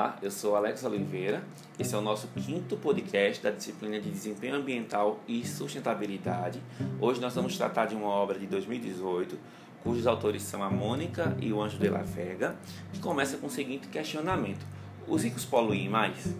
Olá, eu sou Alex Oliveira. Esse é o nosso quinto podcast da disciplina de Desempenho Ambiental e Sustentabilidade. Hoje nós vamos tratar de uma obra de 2018, cujos autores são a Mônica e o Anjo de la Vega, que começa com o seguinte questionamento: Os ricos poluem mais?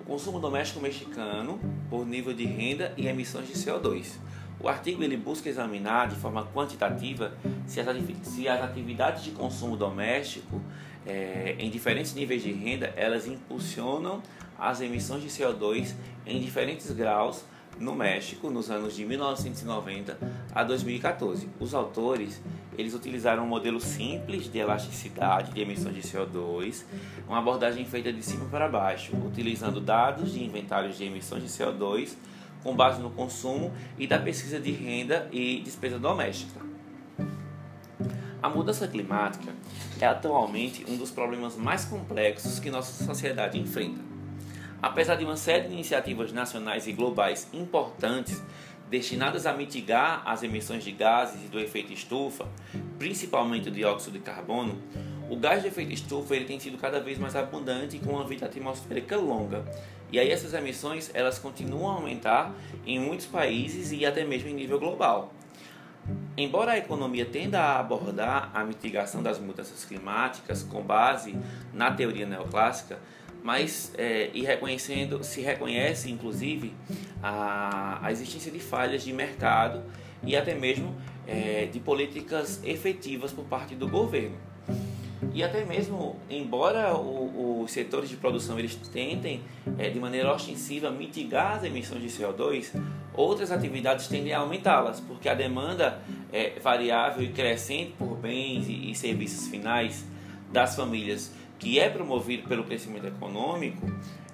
O consumo doméstico mexicano por nível de renda e emissões de CO2. O artigo ele busca examinar de forma quantitativa se as, se as atividades de consumo doméstico é, em diferentes níveis de renda elas impulsionam as emissões de CO2 em diferentes graus no México nos anos de 1990 a 2014. Os autores eles utilizaram um modelo simples de elasticidade de emissões de CO2, uma abordagem feita de cima para baixo, utilizando dados de inventários de emissões de CO2 com base no consumo e da pesquisa de renda e despesa doméstica. A mudança climática é atualmente um dos problemas mais complexos que nossa sociedade enfrenta. Apesar de uma série de iniciativas nacionais e globais importantes destinadas a mitigar as emissões de gases e do efeito estufa, principalmente o dióxido de carbono, o gás de efeito estufa ele tem sido cada vez mais abundante com uma vida atmosférica longa. E aí essas emissões elas continuam a aumentar em muitos países e até mesmo em nível global. Embora a economia tenda a abordar a mitigação das mudanças climáticas com base na teoria neoclássica, mas é, e reconhecendo, se reconhece inclusive a, a existência de falhas de mercado e até mesmo é, de políticas efetivas por parte do governo. E até mesmo, embora os setores de produção eles tentem é, de maneira ostensiva mitigar as emissões de CO2, outras atividades tendem a aumentá-las, porque a demanda é variável e crescente por bens e, e serviços finais das famílias, que é promovido pelo crescimento econômico,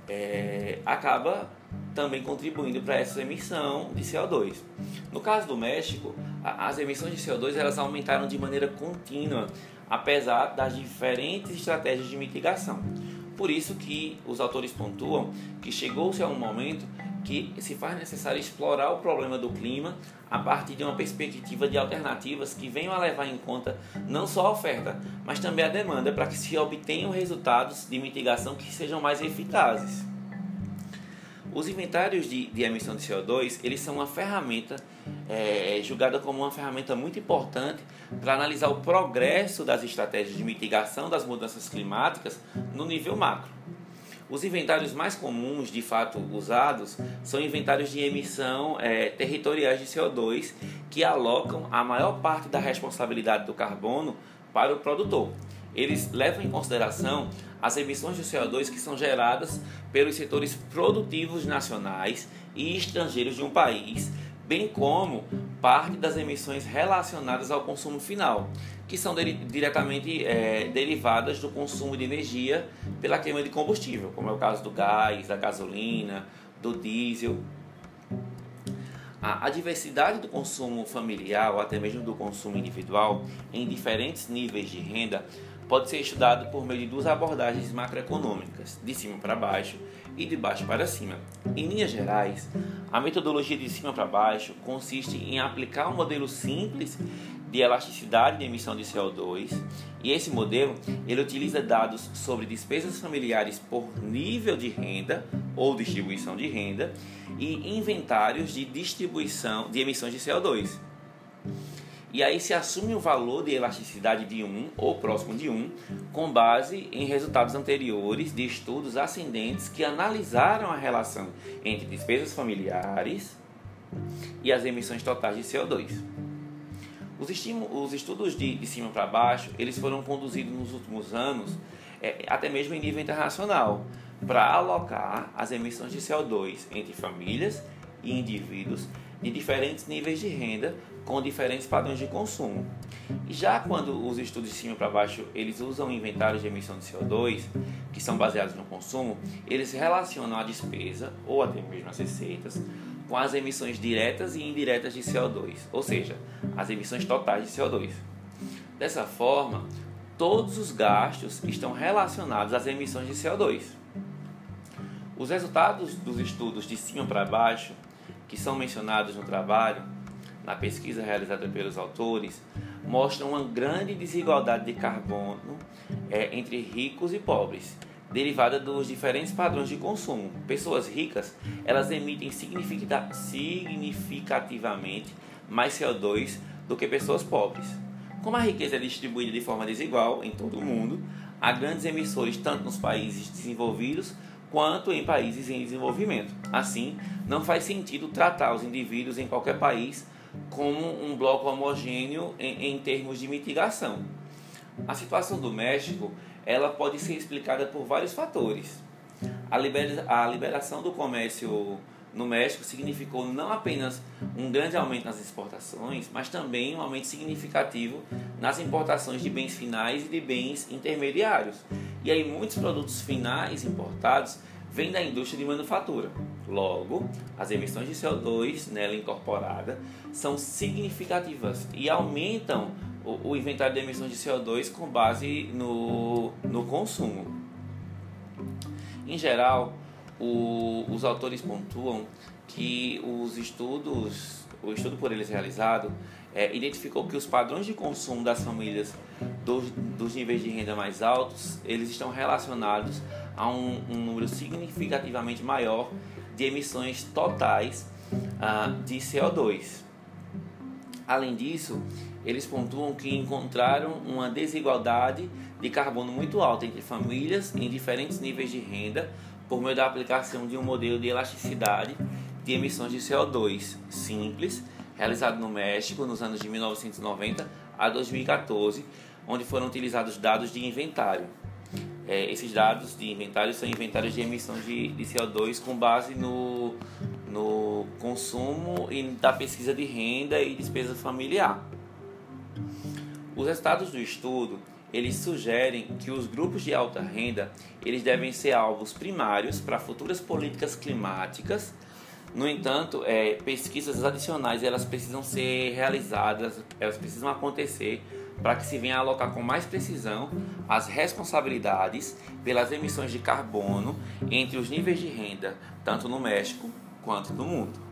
é, acaba também contribuindo para essa emissão de CO2. No caso do México, as emissões de CO2 elas aumentaram de maneira contínua apesar das diferentes estratégias de mitigação. Por isso que os autores pontuam que chegou-se a um momento que se faz necessário explorar o problema do clima a partir de uma perspectiva de alternativas que venham a levar em conta não só a oferta, mas também a demanda para que se obtenham resultados de mitigação que sejam mais eficazes. Os inventários de, de emissão de CO2 eles são uma ferramenta é, julgada como uma ferramenta muito importante para analisar o progresso das estratégias de mitigação das mudanças climáticas no nível macro. Os inventários mais comuns, de fato usados, são inventários de emissão é, territoriais de CO2 que alocam a maior parte da responsabilidade do carbono para o produtor. Eles levam em consideração as emissões de CO2 que são geradas pelos setores produtivos nacionais e estrangeiros de um país, bem como parte das emissões relacionadas ao consumo final, que são diretamente é, derivadas do consumo de energia pela queima de combustível, como é o caso do gás, da gasolina, do diesel. A, a diversidade do consumo familiar ou até mesmo do consumo individual em diferentes níveis de renda pode ser estudado por meio de duas abordagens macroeconômicas, de cima para baixo e de baixo para cima. Em linhas gerais, a metodologia de cima para baixo consiste em aplicar um modelo simples de elasticidade de emissão de CO2, e esse modelo ele utiliza dados sobre despesas familiares por nível de renda ou distribuição de renda e inventários de distribuição de emissões de CO2. E aí se assume o valor de elasticidade de 1 ou próximo de 1 com base em resultados anteriores de estudos ascendentes que analisaram a relação entre despesas familiares e as emissões totais de CO2. Os, os estudos de, de cima para baixo eles foram conduzidos nos últimos anos é, até mesmo em nível internacional para alocar as emissões de CO2 entre famílias e indivíduos de diferentes níveis de renda com diferentes padrões de consumo. Já quando os estudos de cima para baixo eles usam inventários de emissão de CO2 que são baseados no consumo, eles relacionam a despesa ou até mesmo as receitas com as emissões diretas e indiretas de CO2, ou seja, as emissões totais de CO2. Dessa forma, todos os gastos estão relacionados às emissões de CO2. Os resultados dos estudos de cima para baixo que são mencionados no trabalho, na pesquisa realizada pelos autores, mostram uma grande desigualdade de carbono é, entre ricos e pobres, derivada dos diferentes padrões de consumo. Pessoas ricas, elas emitem significativamente mais CO2 do que pessoas pobres. Como a riqueza é distribuída de forma desigual em todo o mundo, há grandes emissores tanto nos países desenvolvidos quanto em países em desenvolvimento. Assim, não faz sentido tratar os indivíduos em qualquer país como um bloco homogêneo em, em termos de mitigação. A situação do México ela pode ser explicada por vários fatores. A, libera a liberação do comércio no México significou não apenas um grande aumento nas exportações, mas também um aumento significativo nas importações de bens finais e de bens intermediários. E aí muitos produtos finais importados vêm da indústria de manufatura. Logo, as emissões de CO2 nela incorporada são significativas e aumentam o, o inventário de emissões de CO2 com base no, no consumo. Em geral, o, os autores pontuam que os estudos, o estudo por eles realizado, é, identificou que os padrões de consumo das famílias dos, dos níveis de renda mais altos, eles estão relacionados a um, um número significativamente maior de emissões totais ah, de CO2. Além disso, eles pontuam que encontraram uma desigualdade de carbono muito alta entre famílias em diferentes níveis de renda por meio da aplicação de um modelo de elasticidade de emissões de CO2 simples, realizado no México nos anos de 1990 a 2014, onde foram utilizados dados de inventário. É, esses dados de inventário são inventários de emissões de, de CO2 com base no, no consumo e da pesquisa de renda e despesa familiar. Os resultados do estudo eles sugerem que os grupos de alta renda eles devem ser alvos primários para futuras políticas climáticas. No entanto, é, pesquisas adicionais elas precisam ser realizadas, elas precisam acontecer para que se venha a alocar com mais precisão as responsabilidades pelas emissões de carbono entre os níveis de renda, tanto no México quanto no mundo.